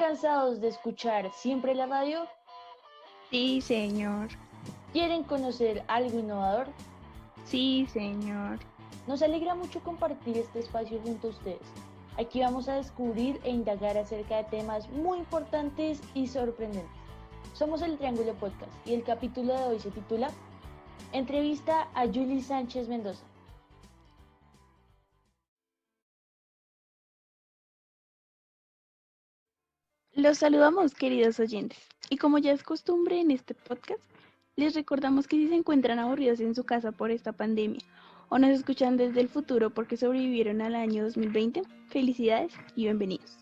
cansados de escuchar siempre la radio? Sí, señor. ¿Quieren conocer algo innovador? Sí, señor. Nos alegra mucho compartir este espacio junto a ustedes. Aquí vamos a descubrir e indagar acerca de temas muy importantes y sorprendentes. Somos el Triángulo Podcast y el capítulo de hoy se titula Entrevista a Julie Sánchez Mendoza. Los saludamos, queridos oyentes. Y como ya es costumbre en este podcast, les recordamos que si se encuentran aburridos en su casa por esta pandemia o nos escuchan desde el futuro porque sobrevivieron al año 2020, felicidades y bienvenidos.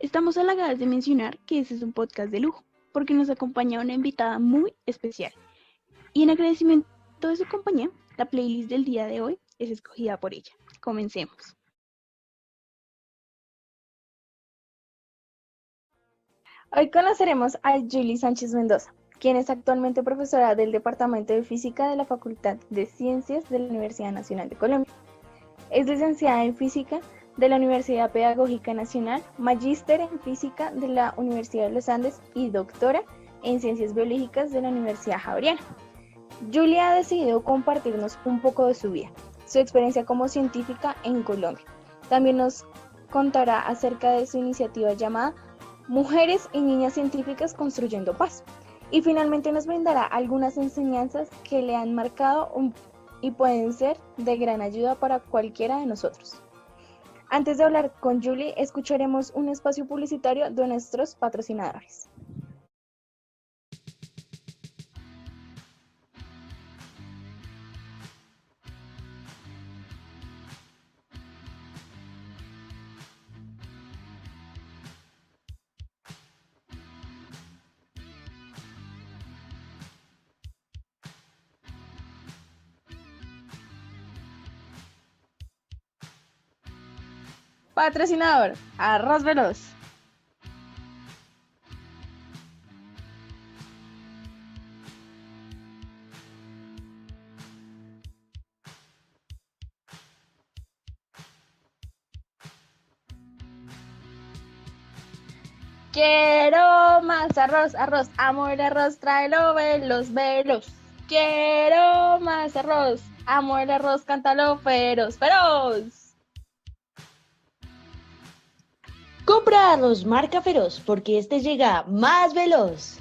Estamos halagadas de mencionar que este es un podcast de lujo porque nos acompaña una invitada muy especial. Y en agradecimiento de su compañía, la playlist del día de hoy es escogida por ella. Comencemos. Hoy conoceremos a Julie Sánchez Mendoza, quien es actualmente profesora del Departamento de Física de la Facultad de Ciencias de la Universidad Nacional de Colombia. Es licenciada en Física de la Universidad Pedagógica Nacional, magíster en Física de la Universidad de los Andes y doctora en Ciencias Biológicas de la Universidad Javeriana. Julie ha decidido compartirnos un poco de su vida, su experiencia como científica en Colombia. También nos contará acerca de su iniciativa llamada Mujeres y Niñas Científicas Construyendo Paz. Y finalmente nos brindará algunas enseñanzas que le han marcado y pueden ser de gran ayuda para cualquiera de nosotros. Antes de hablar con Julie, escucharemos un espacio publicitario de nuestros patrocinadores. Patrocinador, Arroz Veloz. Quiero más arroz, arroz, amor, arroz, tráelo, velos, velos. Quiero más arroz, amor, arroz, cántalo, feroz, feroz. Compra arroz marca Feroz porque este llega más veloz.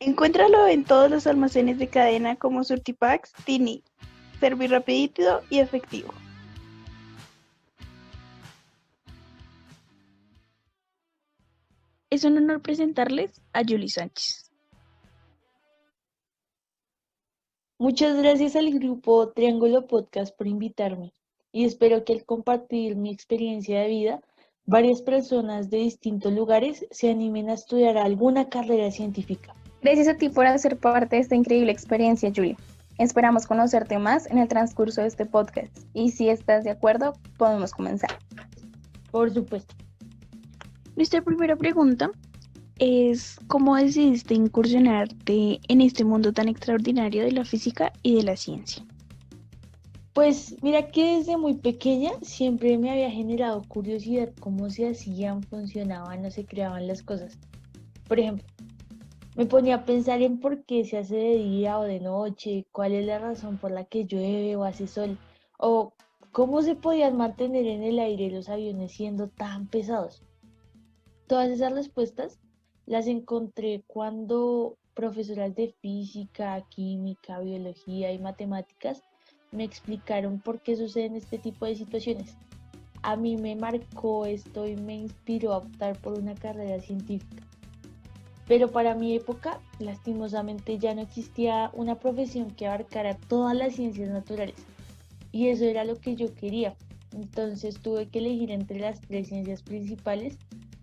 Encuéntralo en todos los almacenes de cadena como Surtipax, Tini. Servir rapidito y efectivo. Es un honor presentarles a Julie Sánchez. Muchas gracias al grupo Triángulo Podcast por invitarme y espero que al compartir mi experiencia de vida varias personas de distintos lugares se animen a estudiar alguna carrera científica. Gracias a ti por hacer parte de esta increíble experiencia, Julia. Esperamos conocerte más en el transcurso de este podcast y si estás de acuerdo, podemos comenzar. Por supuesto. Nuestra primera pregunta es cómo decidiste incursionarte en este mundo tan extraordinario de la física y de la ciencia. Pues mira que desde muy pequeña siempre me había generado curiosidad cómo se hacían, funcionaban o se creaban las cosas. Por ejemplo, me ponía a pensar en por qué se hace de día o de noche, cuál es la razón por la que llueve o hace sol, o cómo se podían mantener en el aire los aviones siendo tan pesados. Todas esas respuestas las encontré cuando profesoras de física, química, biología y matemáticas me explicaron por qué suceden este tipo de situaciones. A mí me marcó esto y me inspiró a optar por una carrera científica. Pero para mi época, lastimosamente, ya no existía una profesión que abarcara todas las ciencias naturales. Y eso era lo que yo quería. Entonces tuve que elegir entre las tres ciencias principales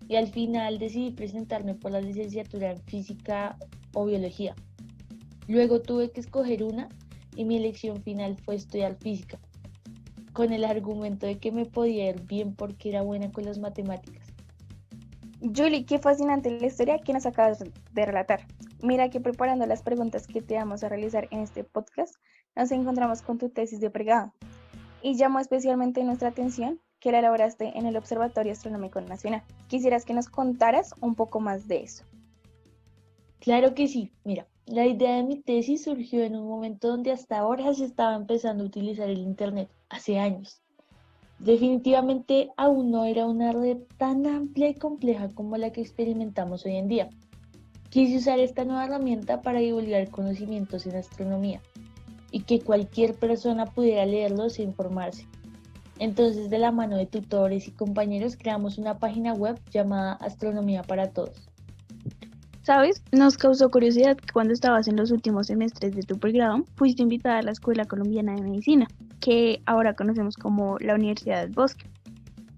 y al final decidí presentarme por la licenciatura en física o biología. Luego tuve que escoger una y mi elección final fue estudiar física, con el argumento de que me podía ir bien porque era buena con las matemáticas. Julie, qué fascinante la historia que nos acabas de relatar. Mira que preparando las preguntas que te vamos a realizar en este podcast, nos encontramos con tu tesis de pregrado. Y llamó especialmente nuestra atención que la elaboraste en el Observatorio Astronómico Nacional. Quisieras que nos contaras un poco más de eso. Claro que sí. Mira, la idea de mi tesis surgió en un momento donde hasta ahora se estaba empezando a utilizar el Internet, hace años. Definitivamente aún no era una red tan amplia y compleja como la que experimentamos hoy en día. Quise usar esta nueva herramienta para divulgar conocimientos en astronomía y que cualquier persona pudiera leerlos e informarse. Entonces, de la mano de tutores y compañeros, creamos una página web llamada Astronomía para Todos. ¿Sabes? Nos causó curiosidad que cuando estabas en los últimos semestres de tu pregrado, fuiste invitada a la Escuela Colombiana de Medicina, que ahora conocemos como la Universidad del Bosque.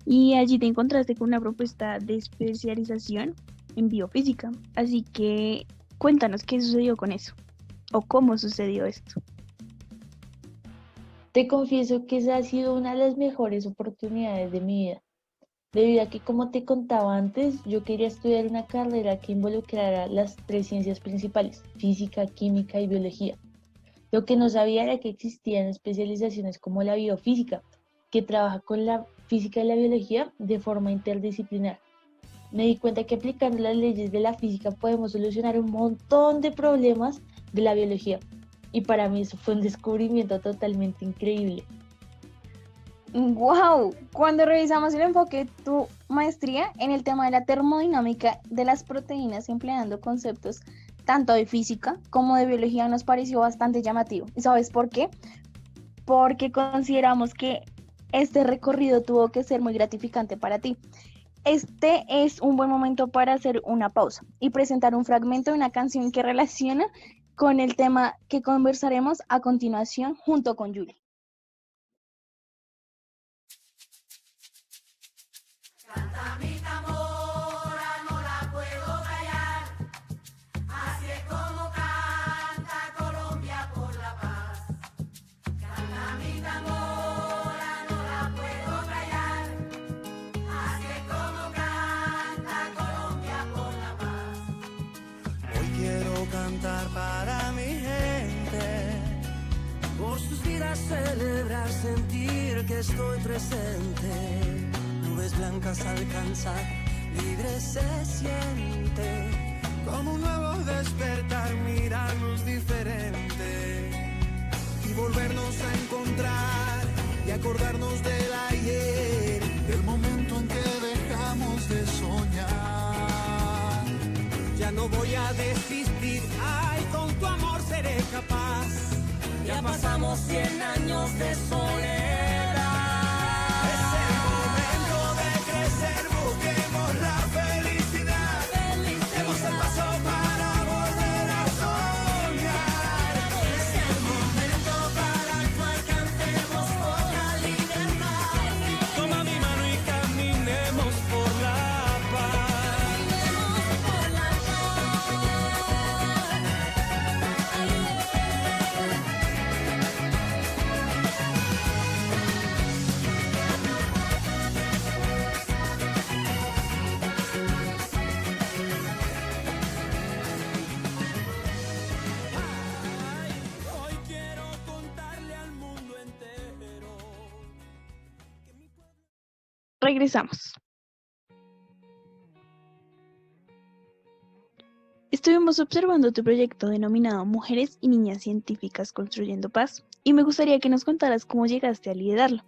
Y allí te encontraste con una propuesta de especialización en biofísica. Así que cuéntanos qué sucedió con eso o cómo sucedió esto. Te confieso que esa ha sido una de las mejores oportunidades de mi vida debido a que, como te contaba antes, yo quería estudiar una carrera que involucrara las tres ciencias principales, física, química y biología. Lo que no sabía era que existían especializaciones como la biofísica, que trabaja con la física y la biología de forma interdisciplinar. Me di cuenta que aplicando las leyes de la física podemos solucionar un montón de problemas de la biología. Y para mí eso fue un descubrimiento totalmente increíble. ¡Wow! Cuando revisamos el enfoque de tu maestría en el tema de la termodinámica de las proteínas empleando conceptos tanto de física como de biología nos pareció bastante llamativo. ¿Y sabes por qué? Porque consideramos que este recorrido tuvo que ser muy gratificante para ti. Este es un buen momento para hacer una pausa y presentar un fragmento de una canción que relaciona con el tema que conversaremos a continuación junto con Julie. Celebrar, sentir que estoy presente. Nubes blancas alcanzar, libre se siente. Como un nuevo despertar, mirarnos diferente. Y volvernos a encontrar y acordarnos del ayer. El momento en que dejamos de soñar. Ya no voy a desistir tu amor seré capaz. Ya pasamos cien años de soledad. Regresamos. Estuvimos observando tu proyecto denominado Mujeres y Niñas Científicas Construyendo Paz y me gustaría que nos contaras cómo llegaste a liderarlo.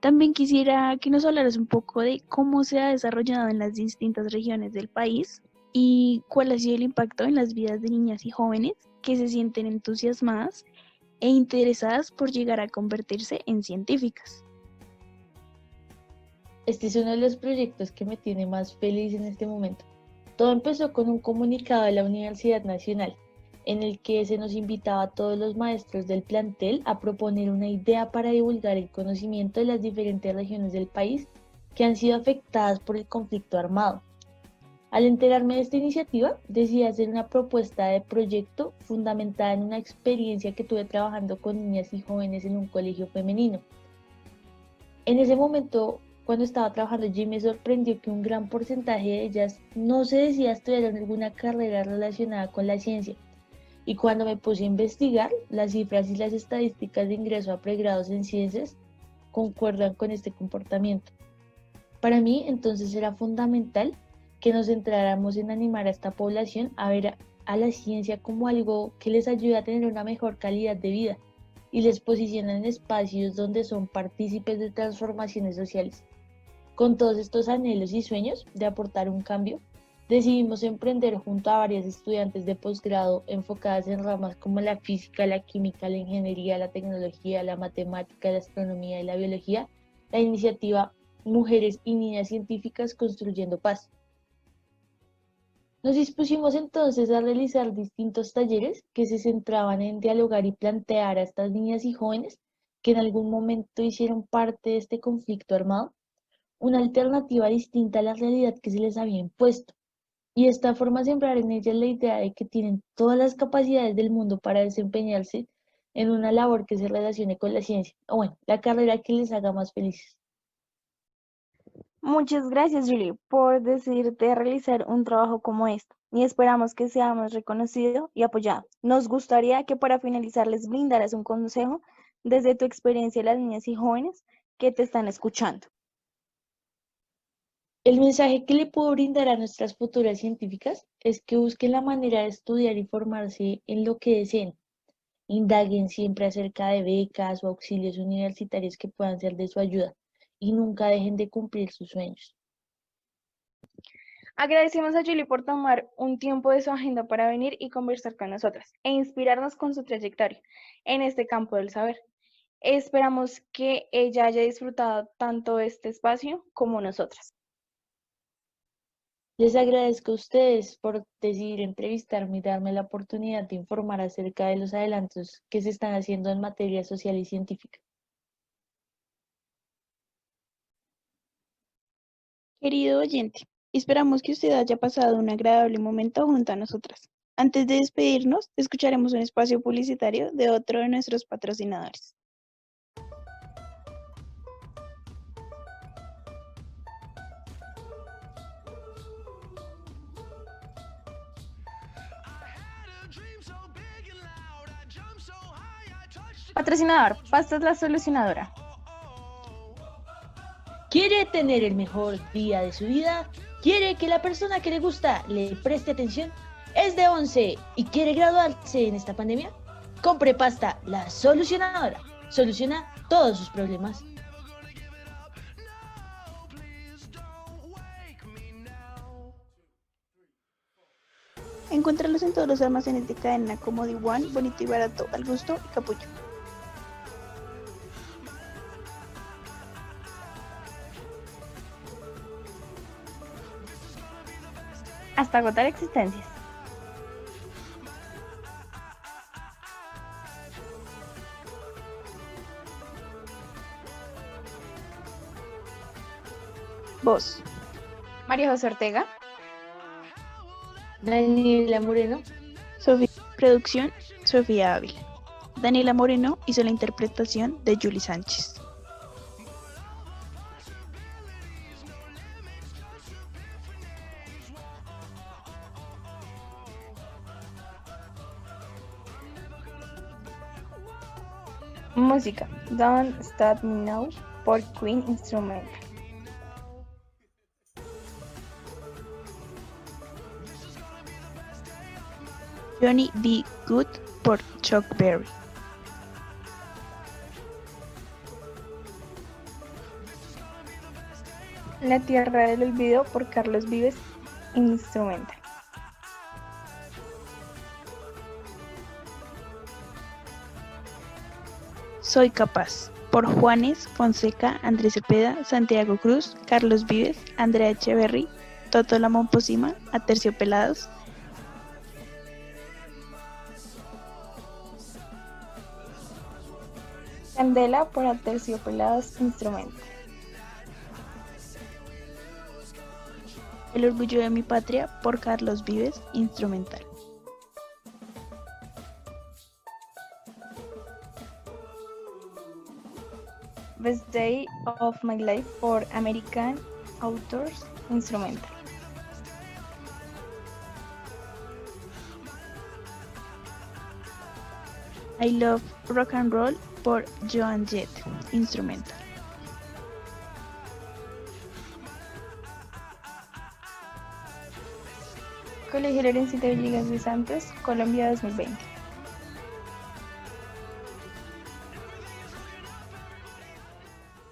También quisiera que nos hablaras un poco de cómo se ha desarrollado en las distintas regiones del país y cuál ha sido el impacto en las vidas de niñas y jóvenes que se sienten entusiasmadas e interesadas por llegar a convertirse en científicas. Este es uno de los proyectos que me tiene más feliz en este momento. Todo empezó con un comunicado de la Universidad Nacional, en el que se nos invitaba a todos los maestros del plantel a proponer una idea para divulgar el conocimiento de las diferentes regiones del país que han sido afectadas por el conflicto armado. Al enterarme de esta iniciativa, decidí hacer una propuesta de proyecto fundamentada en una experiencia que tuve trabajando con niñas y jóvenes en un colegio femenino. En ese momento cuando estaba trabajando allí me sorprendió que un gran porcentaje de ellas no se decía estudiar en alguna carrera relacionada con la ciencia. Y cuando me puse a investigar las cifras y las estadísticas de ingreso a pregrados en ciencias, concuerdan con este comportamiento. Para mí, entonces, era fundamental que nos centráramos en animar a esta población a ver a, la ciencia como algo que les ayuda a tener una mejor calidad de vida y les posiciona en espacios donde son partícipes de transformaciones sociales. Con todos estos anhelos y sueños de aportar un cambio, decidimos emprender junto a varias estudiantes de posgrado enfocadas en ramas como la física, la química, la ingeniería, la tecnología, la matemática, la astronomía y la biología, la iniciativa Mujeres y Niñas Científicas Construyendo Paz. Nos dispusimos entonces a realizar distintos talleres que se centraban en dialogar y plantear a estas niñas y jóvenes que en algún momento hicieron parte de este conflicto armado una alternativa distinta a la realidad que se les había impuesto. Y esta forma sembrar en ellas la idea de que tienen todas las capacidades del mundo para desempeñarse en una labor que se relacione con la ciencia, o bueno, la carrera que les haga más felices. Muchas gracias, Julie, por decidirte realizar un trabajo como este y esperamos que seamos reconocidos y apoyados. Nos gustaría que para finalizar les brindaras un consejo desde tu experiencia de las niñas y jóvenes que te están escuchando. El mensaje que le puedo brindar a nuestras futuras científicas es que busquen la manera de estudiar y formarse en lo que deseen. Indaguen siempre acerca de becas o auxilios universitarios que puedan ser de su ayuda y nunca dejen de cumplir sus sueños. Agradecemos a Julie por tomar un tiempo de su agenda para venir y conversar con nosotras e inspirarnos con su trayectoria en este campo del saber. Esperamos que ella haya disfrutado tanto este espacio como nosotras. Les agradezco a ustedes por decidir entrevistarme y darme la oportunidad de informar acerca de los adelantos que se están haciendo en materia social y científica. Querido oyente, esperamos que usted haya pasado un agradable momento junto a nosotras. Antes de despedirnos, escucharemos un espacio publicitario de otro de nuestros patrocinadores. Patrocinador, Pastas La Solucionadora. ¿Quiere tener el mejor día de su vida? ¿Quiere que la persona que le gusta le preste atención? ¿Es de 11 y quiere graduarse en esta pandemia? Compre pasta La Solucionadora. Soluciona todos sus problemas. Encuéntralos en todos los almacenes de cadena como The One, Bonito y Barato, Al Gusto y Capullo. Hasta agotar existencias. Voz. María José Ortega. Daniela Moreno. Sofía. Producción, Sofía Ávila. Daniela Moreno hizo la interpretación de Julie Sánchez. Música: Don't Stop Me Now por Queen Instrumental. Johnny B. Good por Chuck Berry. La Tierra del Olvido por Carlos Vives, Instrumental. Soy capaz. Por Juanes, Fonseca, Andrés Cepeda, Santiago Cruz, Carlos Vives, Andrea Echeverry, Toto Lamón Posima, Aterciopelados. Candela por Aterciopelados Instrumento. El orgullo de mi patria por Carlos Vives, instrumental. Best Day of My Life por American Authors Instrumental. I Love Rock and Roll por Joan Jett Instrumental. Colegio Lorenzo de Villegas de Santos, Colombia 2020.